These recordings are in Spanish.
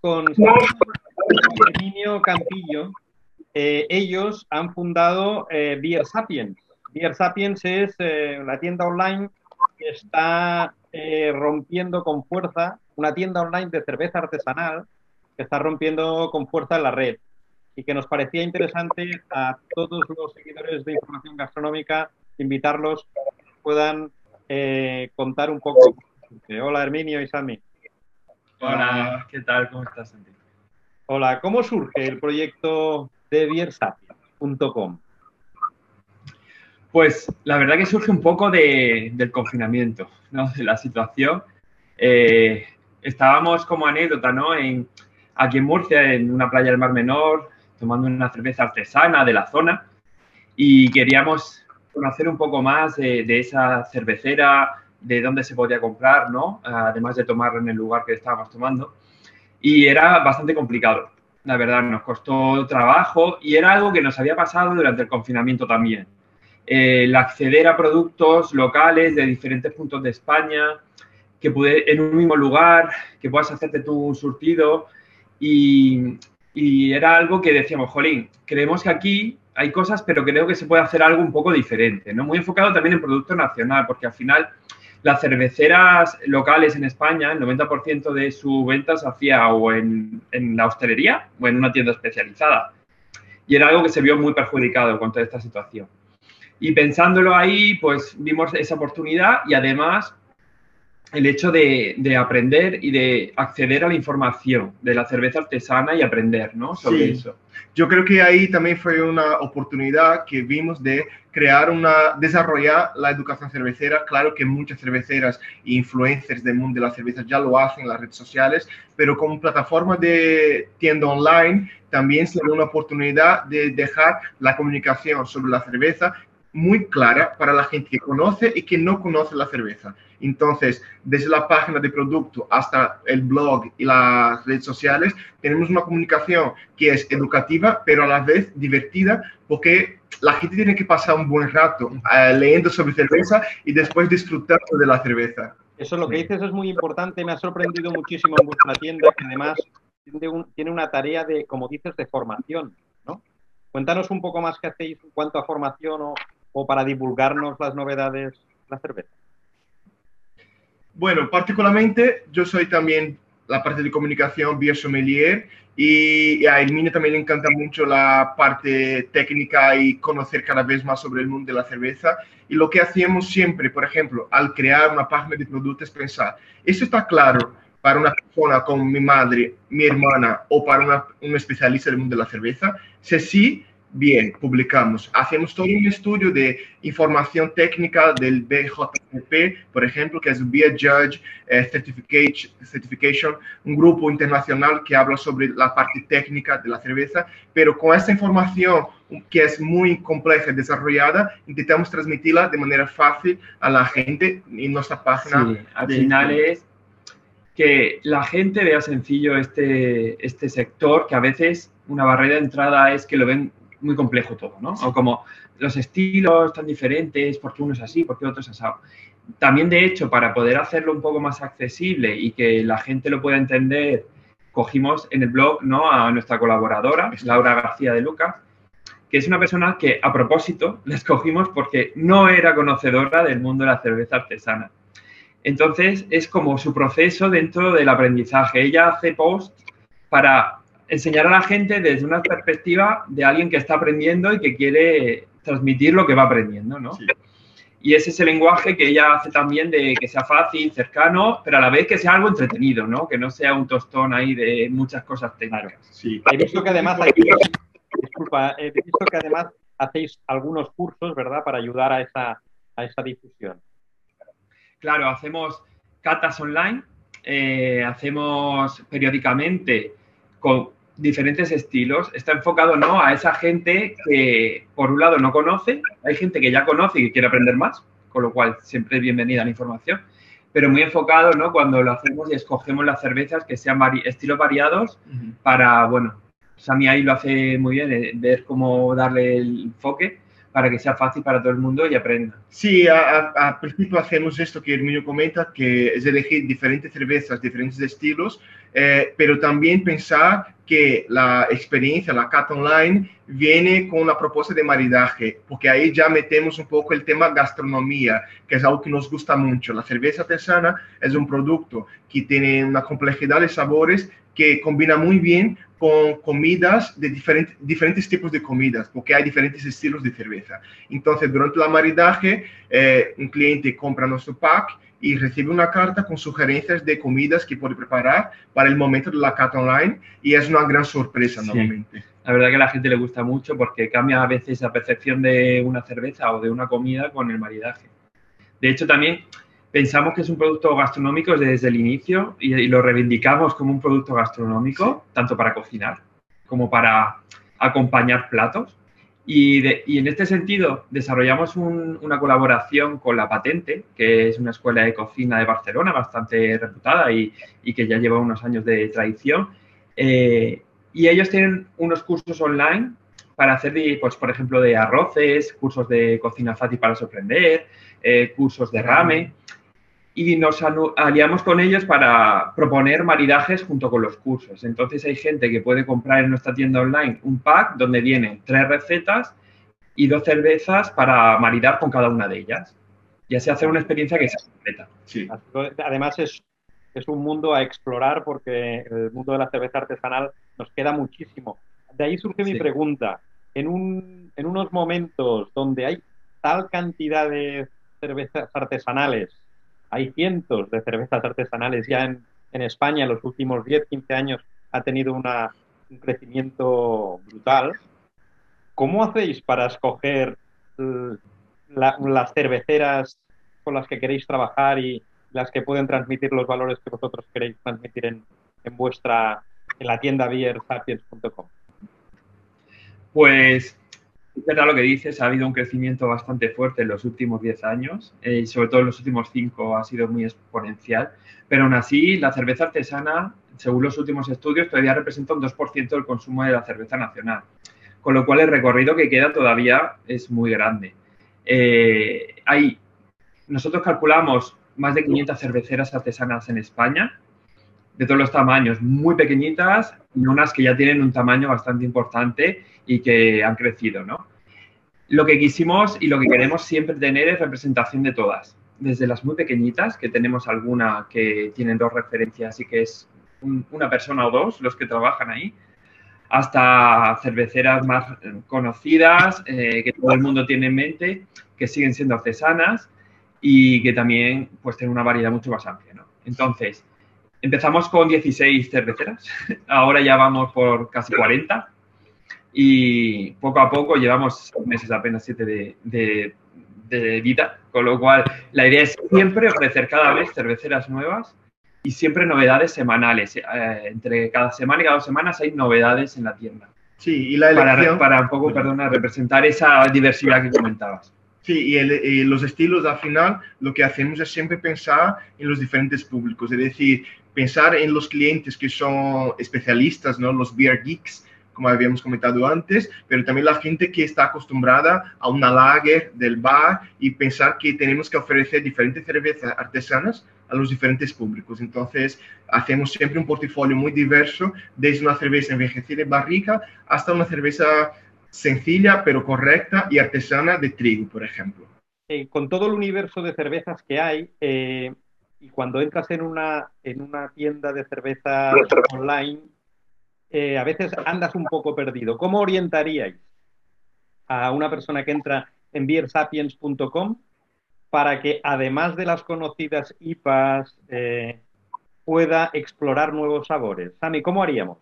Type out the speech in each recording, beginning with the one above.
con Herminio Campillo. Eh, ellos han fundado eh, Beer Sapiens. Beer Sapiens es eh, tienda online que está eh, rompiendo con fuerza, una tienda online de cerveza artesanal que está rompiendo con fuerza la red y que nos parecía interesante a todos los seguidores de información gastronómica invitarlos a que puedan eh, contar un poco. Hola Herminio y Sami. Hola, ¿qué tal? ¿Cómo estás, Santi? Hola, ¿cómo surge el proyecto de biersapiens.com? Pues la verdad que surge un poco de, del confinamiento, ¿no? De la situación. Eh, estábamos como anécdota, ¿no? En, aquí en Murcia, en una playa del Mar Menor, tomando una cerveza artesana de la zona y queríamos conocer un poco más de, de esa cervecera, de dónde se podía comprar, ¿no? Además de tomarlo en el lugar que estábamos tomando. Y era bastante complicado, la verdad, nos costó trabajo y era algo que nos había pasado durante el confinamiento también. El acceder a productos locales de diferentes puntos de España, que pude, en un mismo lugar, que puedas hacerte tu surtido y, y era algo que decíamos, jolín, creemos que aquí hay cosas, pero creo que se puede hacer algo un poco diferente, ¿no? Muy enfocado también en producto nacional, porque al final las cerveceras locales en España, el 90% de su venta se hacía o en, en, la hostelería o en una tienda especializada. Y era algo que se vio muy perjudicado con toda esta situación. Y pensándolo ahí, pues vimos esa oportunidad y además el hecho de, de, aprender y de acceder a la información de la cerveza artesana y aprender ¿no? sobre sí. eso. Yo creo que ahí también fue una oportunidad que vimos de crear una, desarrollar la educación cervecera. Claro que muchas cerveceras e influencers del mundo de la cerveza ya lo hacen en las redes sociales, pero como plataforma de tienda online también se da una oportunidad de dejar la comunicación sobre la cerveza muy clara para la gente que conoce y que no conoce la cerveza. Entonces, desde la página de producto hasta el blog y las redes sociales, tenemos una comunicación que es educativa, pero a la vez divertida, porque la gente tiene que pasar un buen rato uh, leyendo sobre cerveza y después disfrutando de la cerveza. Eso lo que dices es muy importante, me ha sorprendido muchísimo en vuestra tienda, que además tiene, un, tiene una tarea de, como dices, de formación, ¿no? Cuéntanos un poco más qué hacéis en cuanto a formación o, o para divulgarnos las novedades de la cerveza. Bueno, particularmente yo soy también la parte de comunicación vía sommelier y a Herminio también le encanta mucho la parte técnica y conocer cada vez más sobre el mundo de la cerveza. Y lo que hacemos siempre, por ejemplo, al crear una página de productos pensar, ¿eso está claro para una persona como mi madre, mi hermana o para una, un especialista del mundo de la cerveza? Si sí, bien, publicamos. Hacemos todo un estudio de información técnica del BJCP, por ejemplo, que es Beer Judge eh, Certification, un grupo internacional que habla sobre la parte técnica de la cerveza, pero con esta información que es muy compleja y desarrollada, intentamos transmitirla de manera fácil a la gente en nuestra página. Sí, al final es que la gente vea sencillo este, este sector, que a veces una barrera de entrada es que lo ven muy complejo todo, ¿no? O como los estilos tan diferentes, porque uno es así, porque otro es asado. También, de hecho, para poder hacerlo un poco más accesible y que la gente lo pueda entender, cogimos en el blog ¿no? a nuestra colaboradora, Laura García de Lucas, que es una persona que a propósito la escogimos porque no era conocedora del mundo de la cerveza artesana. Entonces, es como su proceso dentro del aprendizaje. Ella hace posts para enseñar a la gente desde una perspectiva de alguien que está aprendiendo y que quiere transmitir lo que va aprendiendo, ¿no? Sí. Y ese es el lenguaje que ella hace también de que sea fácil, cercano, pero a la vez que sea algo entretenido, ¿no? Que no sea un tostón ahí de muchas cosas técnicas. Claro, sí. He visto que además aquí, disculpa, he visto que además hacéis algunos cursos, ¿verdad? Para ayudar a esa, a esa difusión. Claro, hacemos catas online, eh, hacemos periódicamente con diferentes estilos, está enfocado ¿no? a esa gente que, por un lado, no conoce, hay gente que ya conoce y que quiere aprender más, con lo cual siempre es bienvenida la información, pero muy enfocado ¿no? cuando lo hacemos y escogemos las cervezas que sean vari estilos variados uh -huh. para, bueno, Sami ahí lo hace muy bien, eh, ver cómo darle el enfoque para que sea fácil para todo el mundo y aprenda. Sí, a, principio hacemos esto que Herminio comenta, que es elegir diferentes cervezas, diferentes estilos, eh, pero también pensar que la experiencia, la cata online, viene con una propuesta de maridaje, porque ahí ya metemos un poco el tema gastronomía, que es algo que nos gusta mucho. La cerveza artesana es un producto que tiene una complejidad de sabores que combina muy bien con comidas de diferentes, diferentes tipos de comidas, porque hay diferentes estilos de cerveza. Entonces, durante la maridaje, eh, un cliente compra nuestro pack y recibe una carta con sugerencias de comidas que puede preparar para el momento de la cata online y es una gran sorpresa nuevamente. La verdad que a la gente le gusta mucho porque cambia a veces la percepción de una cerveza o de una comida con el maridaje. De hecho, también pensamos que es un producto gastronómico desde el inicio y, lo reivindicamos como un producto gastronómico, tanto para cocinar como para acompañar platos. Y, en este sentido desarrollamos una colaboración con La Patente, que es una escuela de cocina de Barcelona bastante reputada y, que ya lleva unos años de tradición. Eh, y ellos tienen unos cursos online para hacer, pues, por ejemplo, de arroces, cursos de cocina fácil para sorprender, eh, cursos de ramen y nos aliamos con ellos para proponer maridajes junto con los cursos. Entonces hay gente que puede comprar en nuestra tienda online un pack donde vienen tres recetas y dos cervezas para maridar con cada una de ellas. Y así hacer una experiencia que sea completa. Sí. Además es, es un mundo a explorar porque el mundo de la cerveza artesanal nos queda muchísimo. De ahí surge mi pregunta. En, un, en unos momentos donde hay tal cantidad de cervezas artesanales hay cientos de cervezas artesanales ya en, España en los últimos 10, 15 años ha tenido una, un crecimiento brutal. ¿Cómo hacéis para escoger las cerveceras con las que queréis trabajar y las que pueden transmitir los valores que vosotros queréis transmitir en, en vuestra en la tienda beersapiens.com? Pues es verdad lo que dices, ha habido un crecimiento bastante fuerte en los últimos 10 años eh, y sobre todo en los últimos 5 ha sido muy exponencial, pero aún así la cerveza artesana, según los últimos estudios, todavía representa un 2% del consumo de la cerveza nacional, con lo cual el recorrido que queda todavía es muy grande. Eh, hay, nosotros calculamos más de 500 cerveceras artesanas en España, de todos los tamaños, muy pequeñitas y unas que ya tienen un tamaño bastante importante y que han crecido, ¿no? Lo que quisimos y lo que queremos siempre tener es representación de todas, desde las muy pequeñitas, que tenemos alguna que tienen dos referencias y que es una persona o dos los que trabajan ahí, hasta cerveceras más conocidas, eh, que todo el mundo tiene en mente, que siguen siendo artesanas y que también pues tienen una variedad mucho más amplia, ¿no? Entonces, empezamos con 16 cerveceras, ahora ya vamos por casi 40 y poco a poco llevamos meses, apenas siete de, de, vida, con lo cual la idea es siempre ofrecer cada vez cerveceras nuevas y siempre novedades semanales. Eh, entre cada semana y cada dos semanas hay novedades en la tienda. Sí, y la elección... Para, un poco, perdona, representar esa diversidad que comentabas. Sí, y, los estilos al final lo que hacemos es siempre pensar en los diferentes públicos, es decir, pensar en los clientes que son especialistas, ¿no? los beer geeks, como habíamos comentado antes, pero también la gente que está acostumbrada a una lager del bar y pensar que tenemos que ofrecer diferentes cervezas artesanas a los diferentes públicos. Entonces, hacemos siempre un portafolio muy diverso, desde una cerveza envejecida en barrica hasta una cerveza sencilla pero correcta y artesana de trigo, por ejemplo. Eh, con todo el universo de cervezas que hay, eh, y cuando entras en una, en una tienda de cerveza online, eh, a veces andas un poco perdido. ¿Cómo orientaríais a una persona que entra en beersapiens.com para que además de las conocidas IPAs eh, pueda explorar nuevos sabores? Sami, ¿cómo haríamos?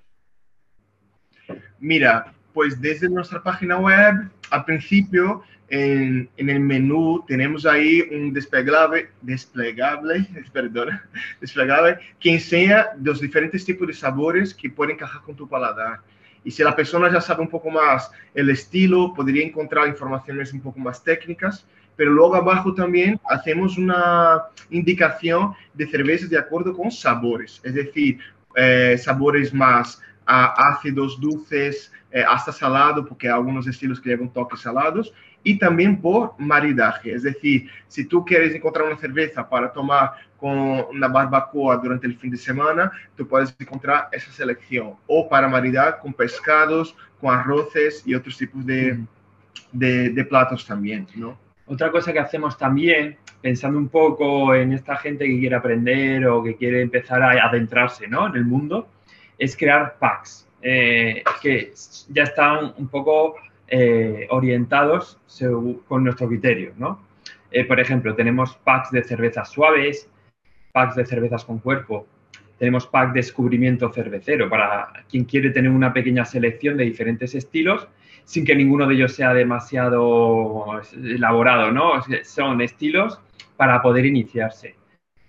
Mira, pues desde nuestra página web, al principio en, el menú tenemos ahí un desplegable, desplegable, perdón, desplegable que enseña los diferentes tipos de sabores que pueden encajar con tu paladar. Y si la persona ya sabe un poco más el estilo, podría encontrar informaciones un poco más técnicas. Pero luego abajo también hacemos una indicación de cervezas de acuerdo con sabores, es decir, eh, sabores más a ácidos, dulces, eh, hasta salado, porque algunos estilos que llevan toques salados, y también por maridaje. Es decir, si tú quieres encontrar una cerveza para tomar con una barbacoa durante el fin de semana, tú puedes encontrar esa selección. O para maridar con pescados, con arroces y otros tipos de, de, platos también, ¿no? Otra cosa que hacemos también, pensando un poco en esta gente que quiere aprender o que quiere empezar a adentrarse ¿no? en el mundo, es crear packs eh, que ya están un poco eh, orientados con nuestro criterio, ¿no? Eh, por ejemplo, tenemos packs de cervezas suaves, packs de cervezas con cuerpo, tenemos pack de descubrimiento cervecero para quien quiere tener una pequeña selección de diferentes estilos sin que ninguno de ellos sea demasiado elaborado, ¿no? Son estilos para poder iniciarse.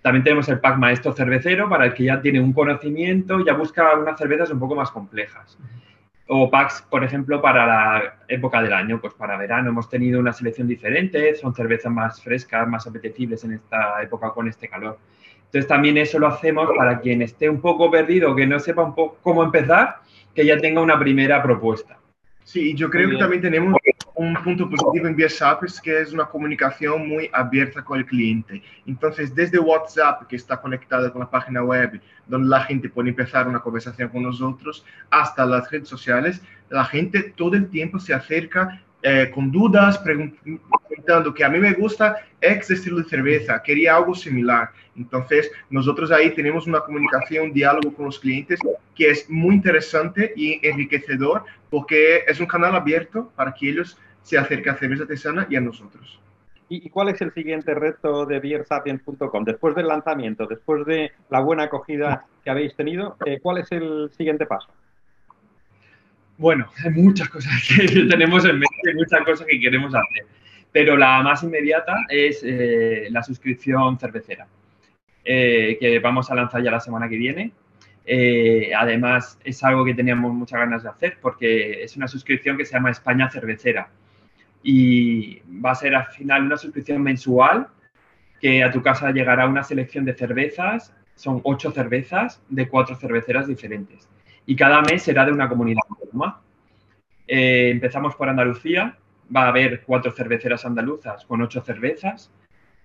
También tenemos el pack maestro cervecero para el que ya tiene un conocimiento, ya busca unas cervezas un poco más complejas o packs, por ejemplo, para la época del año, pues para verano hemos tenido una selección diferente, son cervezas más frescas, más apetecibles en esta época con este calor. Entonces también eso lo hacemos para quien esté un poco perdido, que no sepa un poco cómo empezar, que ya tenga una primera propuesta. Sí, yo creo que también tenemos un punto positivo en WhatsApp es que es una comunicación muy abierta con el cliente. Entonces, desde WhatsApp, que está conectado con la página web, donde la gente puede empezar una conversación con nosotros, hasta las redes sociales, la gente todo el tiempo se acerca eh, con dudas, preguntando que a mí me gusta X estilo de cerveza, quería algo similar. Entonces, nosotros ahí tenemos una comunicación, un diálogo con los clientes que es muy interesante y enriquecedor porque es un canal abierto para que ellos se acerquen a cerveza artesana y a nosotros. ¿Y cuál es el siguiente reto de beersapiens.com? Después del lanzamiento, después de la buena acogida que habéis tenido, eh, ¿cuál es el siguiente paso? Bueno, hay muchas cosas que tenemos en mente, muchas cosas que queremos hacer, pero la más inmediata es eh, la suscripción cervecera, eh, que vamos a lanzar ya la semana que viene. Eh, además, es algo que teníamos muchas ganas de hacer porque es una suscripción que se llama España Cervecera. Y va a ser al final una suscripción mensual que a tu casa llegará una selección de cervezas, son ocho cervezas de cuatro cerveceras diferentes y cada mes será de una comunidad autónoma. Eh, empezamos por Andalucía, va a haber cuatro cerveceras andaluzas con ocho cervezas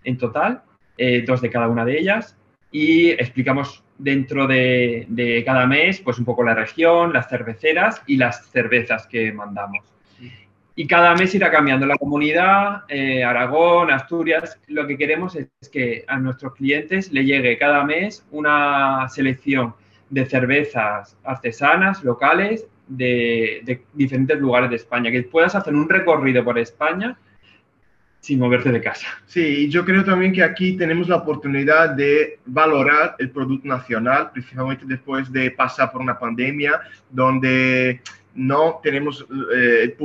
en total, eh, dos de cada una de ellas, y explicamos dentro de, cada mes pues un poco la región, las cerveceras y las cervezas que mandamos. Y cada mes irá cambiando la comunidad, eh, Aragón, Asturias. Lo que queremos es que a nuestros clientes le llegue cada mes una selección de cervezas artesanas, locales, de, diferentes lugares de España, que puedas hacer un recorrido por España sin moverte de casa. Sí, yo creo también que aquí tenemos la oportunidad de valorar el producto nacional, principalmente después de pasar por una pandemia donde no tenemos eh,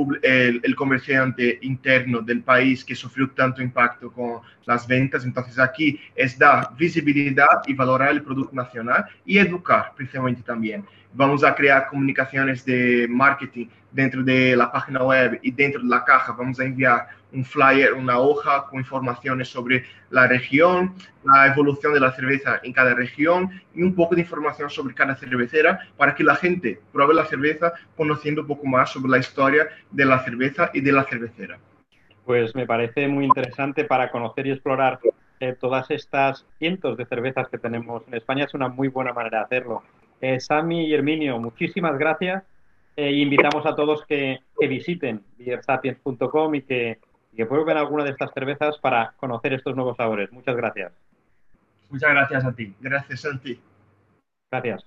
el, comerciante interno del país que sufrió tanto impacto con las ventas. Entonces aquí es dar visibilidad y valorar el producto nacional y educar principalmente también. Vamos a crear comunicaciones de marketing dentro de la página web y dentro de la caja vamos a enviar un flyer, una hoja con informaciones sobre la región, la evolución de la cerveza en cada región y un poco de información sobre cada cervecera para que la gente pruebe la cerveza conociendo un poco más sobre la historia de la cerveza y de la cervecera. Pues me parece muy interesante para conocer y explorar eh, todas estas cientos de cervezas que tenemos en España. Es una muy buena manera de hacerlo. Eh, Sami y Herminio, muchísimas gracias. Eh, invitamos a todos que, visiten beersapiens.com y que, que prueben alguna de estas cervezas para conocer estos nuevos sabores. Muchas gracias. Muchas gracias a ti. Gracias a ti. Gracias.